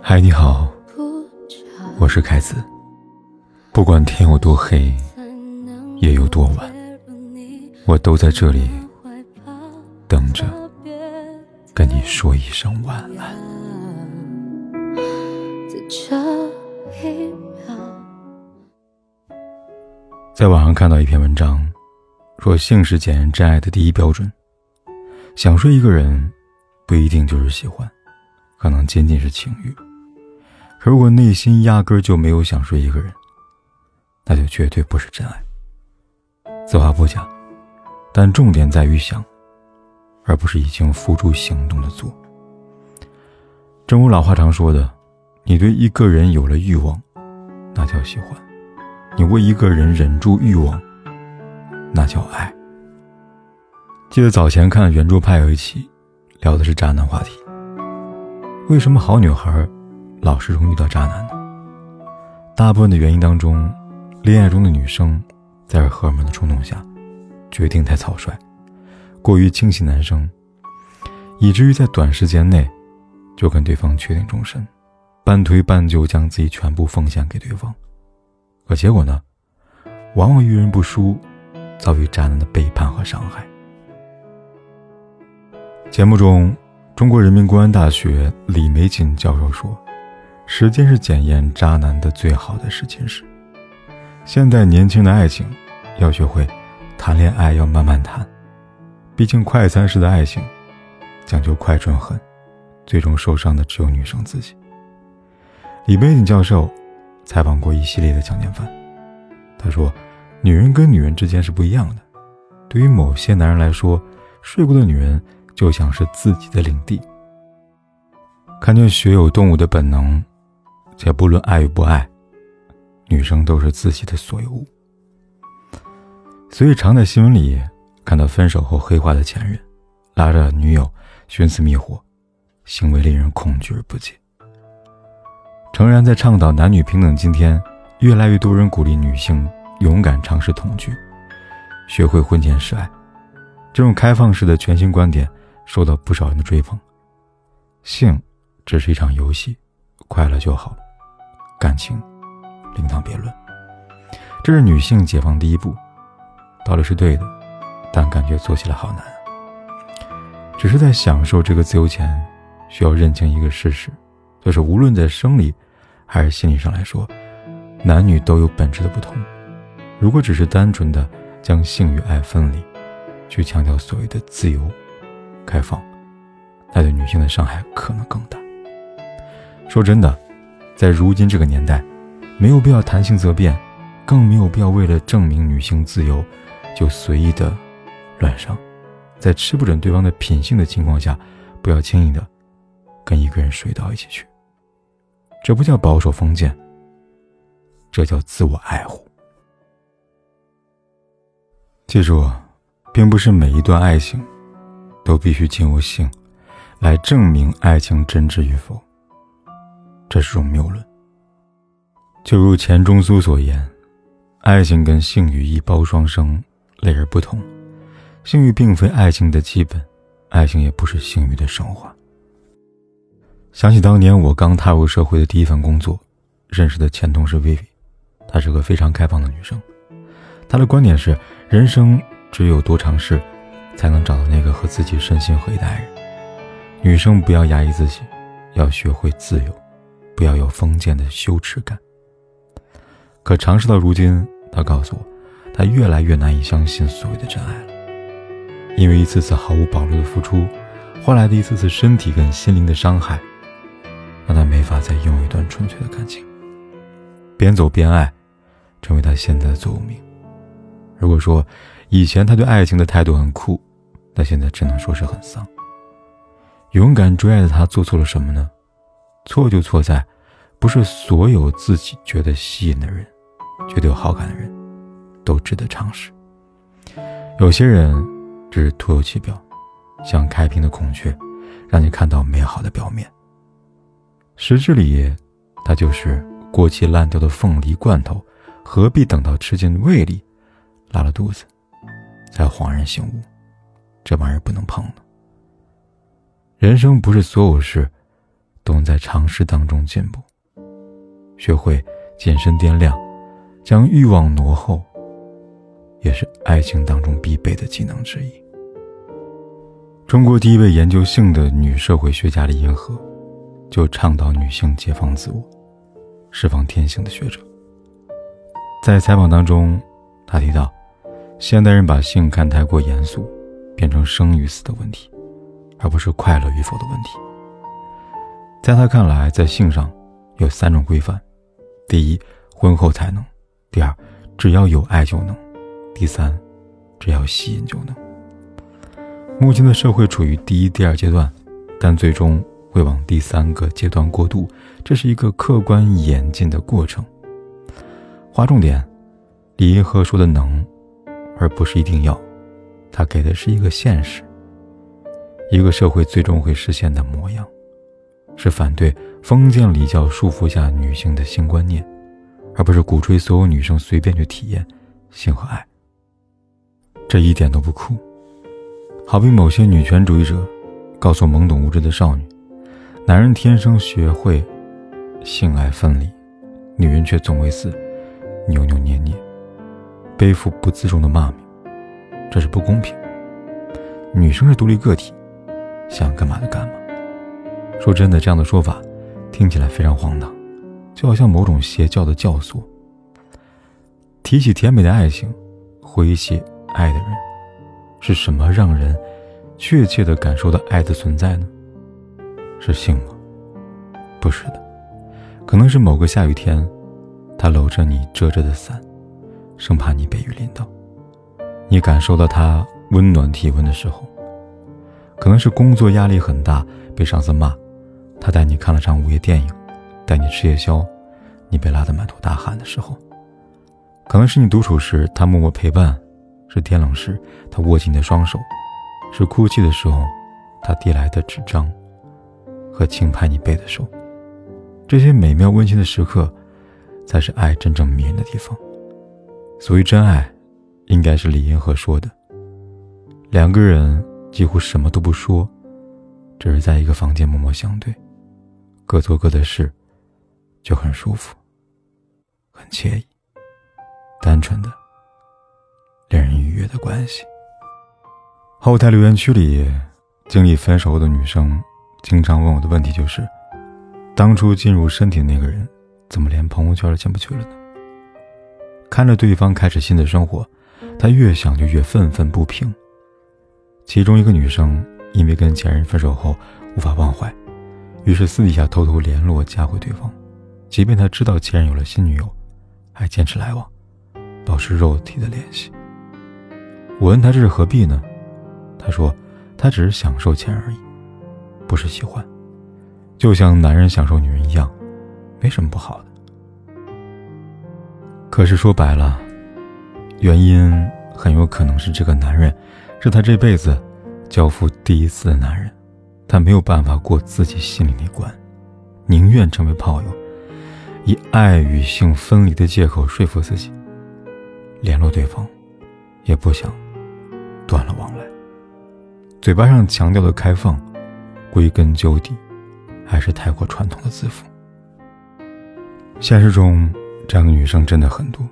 嗨，你好，我是凯子。不管天有多黑，夜有多晚，我都在这里等着跟你说一声晚安。在网上看到一篇文章，说性是检验真爱的第一标准。想睡一个人，不一定就是喜欢，可能仅仅是情欲。可如果内心压根就没有想睡一个人，那就绝对不是真爱。此话不假，但重点在于想，而不是已经付诸行动的做。正如老话常说的，你对一个人有了欲望，那叫喜欢；你为一个人忍住欲望，那叫爱。记得早前看圆桌派有一期，聊的是渣男话题。为什么好女孩老是容易遇到渣男呢？大部分的原因当中，恋爱中的女生在荷尔蒙的冲动下，决定太草率，过于轻信男生，以至于在短时间内就跟对方确定终身，半推半就将自己全部奉献给对方。可结果呢，往往遇人不淑，遭遇渣男的背叛和伤害。节目中，中国人民公安大学李玫瑾教授说：“时间是检验渣男的最好的试金石。现在年轻的爱情，要学会谈恋爱要慢慢谈，毕竟快餐式的爱情讲究快准狠，最终受伤的只有女生自己。”李玫瑾教授采访过一系列的强奸犯，他说：“女人跟女人之间是不一样的，对于某些男人来说，睡过的女人。”就像是自己的领地。看见血有动物的本能，且不论爱与不爱，女生都是自己的所有物。所以常在新闻里看到分手后黑化的前任，拉着女友寻死觅活，行为令人恐惧而不解。诚然，在倡导男女平等今天，越来越多人鼓励女性勇敢尝试同居，学会婚前示爱，这种开放式的全新观点。受到不少人的追捧，性只是一场游戏，快乐就好，感情另当别论。这是女性解放第一步，道理是对的，但感觉做起来好难。只是在享受这个自由前，需要认清一个事实，就是无论在生理还是心理上来说，男女都有本质的不同。如果只是单纯的将性与爱分离，去强调所谓的自由。开放，那对女性的伤害可能更大。说真的，在如今这个年代，没有必要谈性则变，更没有必要为了证明女性自由，就随意的乱上。在吃不准对方的品性的情况下，不要轻易的跟一个人睡到一起去。这不叫保守封建，这叫自我爱护。记住，并不是每一段爱情。都必须经由性，来证明爱情真挚与否。这是种谬论。就如钱钟书所言，爱情跟性欲一包双生，类而不同。性欲并非爱情的基本，爱情也不是性欲的升华。想起当年我刚踏入社会的第一份工作，认识的前同事薇薇，她是个非常开放的女生。她的观点是：人生只有多尝试。才能找到那个和自己身心合一的爱人。女生不要压抑自己，要学会自由，不要有封建的羞耻感。可尝试到如今，她告诉我，她越来越难以相信所谓的真爱了，因为一次次毫无保留的付出，换来的一次次身体跟心灵的伤害，让她没法再拥有一段纯粹的感情。边走边爱，成为她现在的座右铭。如果说以前她对爱情的态度很酷，那现在只能说是很丧。勇敢追爱的他做错了什么呢？错就错在，不是所有自己觉得吸引的人，觉得有好感的人，都值得尝试。有些人只是徒有其表，像开屏的孔雀，让你看到美好的表面。实质里，它就是过期烂掉的凤梨罐头，何必等到吃进胃里，拉了肚子，才恍然醒悟？这玩意儿不能碰了。人生不是所有事都能在尝试当中进步。学会谨慎掂量，将欲望挪后，也是爱情当中必备的技能之一。中国第一位研究性的女社会学家李银河，就倡导女性解放自我、释放天性的学者。在采访当中，他提到，现代人把性看太过严肃，变成生与死的问题，而不是快乐与否的问题。在他看来，在性上有三种规范：第一，婚后才能；第二，只要有爱就能；第三，只要吸引就能。目前的社会处于第一、第二阶段，但最终会往第三个阶段过渡，这是一个客观演进的过程。划重点，李银河说的“能”，而不是一定要，他给的是一个现实，一个社会最终会实现的模样，是反对封建礼教束缚下女性的性观念，而不是鼓吹所有女生随便去体验性和爱。这一点都不酷。好比某些女权主义者告诉懵懂无知的少女，男人天生学会性爱分离，女人却总为此扭扭捏捏，背负不自重的骂名，这是不公平。女生是独立个体，想干嘛就干嘛。说真的，这样的说法听起来非常荒唐，就好像某种邪教的教唆。提起甜美的爱情，回忆起爱的人。是什么让人确切的感受到爱的存在呢？是性吗？不是的，可能是某个下雨天，他搂着你遮着的伞，生怕你被雨淋到；你感受到他温暖体温的时候，可能是工作压力很大，被上司骂，他带你看了场午夜电影，带你吃夜宵，你被拉得满头大汗的时候，可能是你独处时，他默默陪伴。是天冷时，他握紧你的双手；是哭泣的时候，他递来的纸张和轻拍你背的手。这些美妙温馨的时刻，才是爱真正迷人的地方。所谓真爱，应该是李银河说的：两个人几乎什么都不说，只是在一个房间默默相对，各做各的事，就很舒服，很惬意，单纯的。令人愉悦的关系。后台留言区里，经历分手后的女生经常问我的问题就是：当初进入身体的那个人，怎么连朋友圈都进不去了呢？看着对方开始新的生活，他越想就越愤愤不平。其中一个女生因为跟前任分手后无法忘怀，于是私底下偷偷联络加回对方，即便他知道前任有了新女友，还坚持来往，保持肉体的联系。我问他这是何必呢？他说，他只是享受钱而已，不是喜欢，就像男人享受女人一样，没什么不好的。可是说白了，原因很有可能是这个男人是他这辈子交付第一次的男人，他没有办法过自己心里那关，宁愿成为炮友，以爱与性分离的借口说服自己联络对方，也不想。断了往来，嘴巴上强调的开放，归根究底，还是太过传统的自负。现实中，这样的女生真的很多，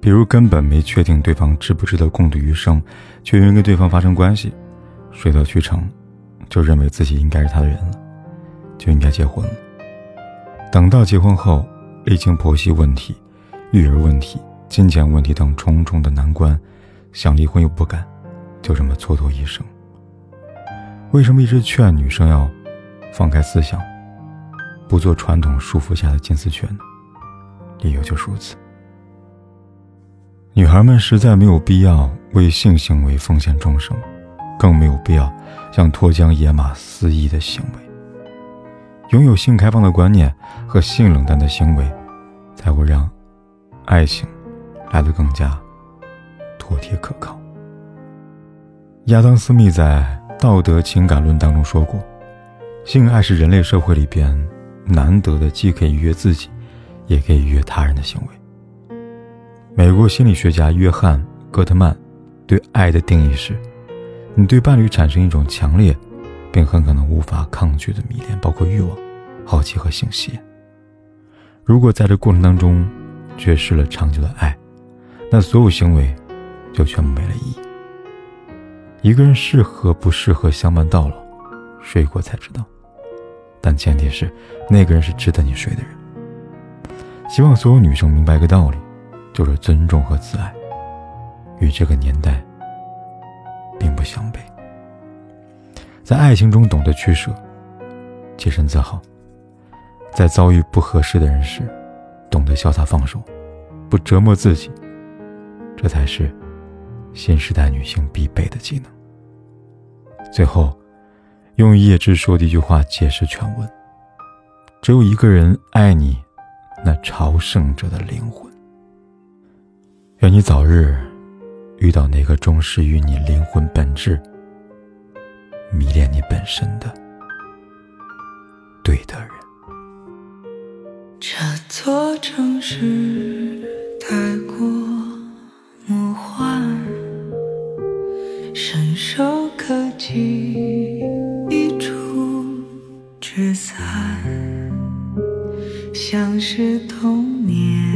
比如根本没确定对方值不值得共度余生，却因为跟对方发生关系，水到渠成，就认为自己应该是他的人了，就应该结婚了。等到结婚后，历经婆媳问题、育儿问题、金钱问题等重重的难关，想离婚又不敢。就这么蹉跎一生。为什么一直劝女生要放开思想，不做传统束缚下的金丝雀呢？理由就是如此。女孩们实在没有必要为性行为奉献终生，更没有必要像脱缰野马肆意的行为。拥有性开放的观念和性冷淡的行为，才会让爱情来得更加妥帖可靠。亚当·斯密在《道德情感论》当中说过：“性爱是人类社会里边难得的，既可以愉悦自己，也可以愉悦他人的行为。”美国心理学家约翰·戈特曼对爱的定义是：你对伴侣产生一种强烈并很可能无法抗拒的迷恋，包括欲望、好奇和性吸引。如果在这过程当中缺失了长久的爱，那所有行为就全部没了意义。一个人适合不适合相伴到老，睡过才知道。但前提是那个人是值得你睡的人。希望所有女生明白一个道理，就是尊重和自爱，与这个年代并不相悖。在爱情中懂得取舍，洁身自好；在遭遇不合适的人时，懂得潇洒放手，不折磨自己。这才是新时代女性必备的技能。最后，用叶芝说的一句话解释全文：只有一个人爱你，那朝圣者的灵魂。愿你早日遇到那个忠实于你灵魂本质、迷恋你本身的对的人。这座城市太过。伸手可及，一触即散，像是童年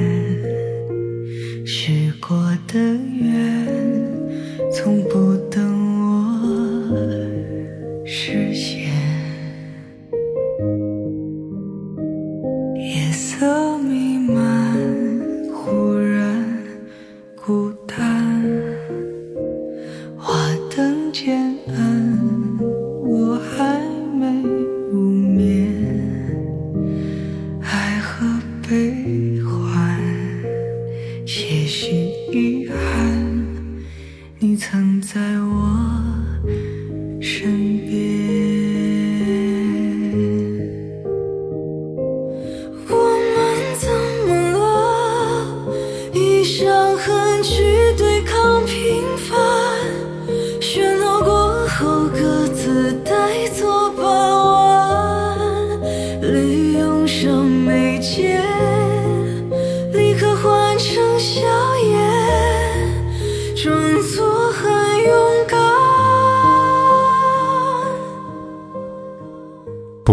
夜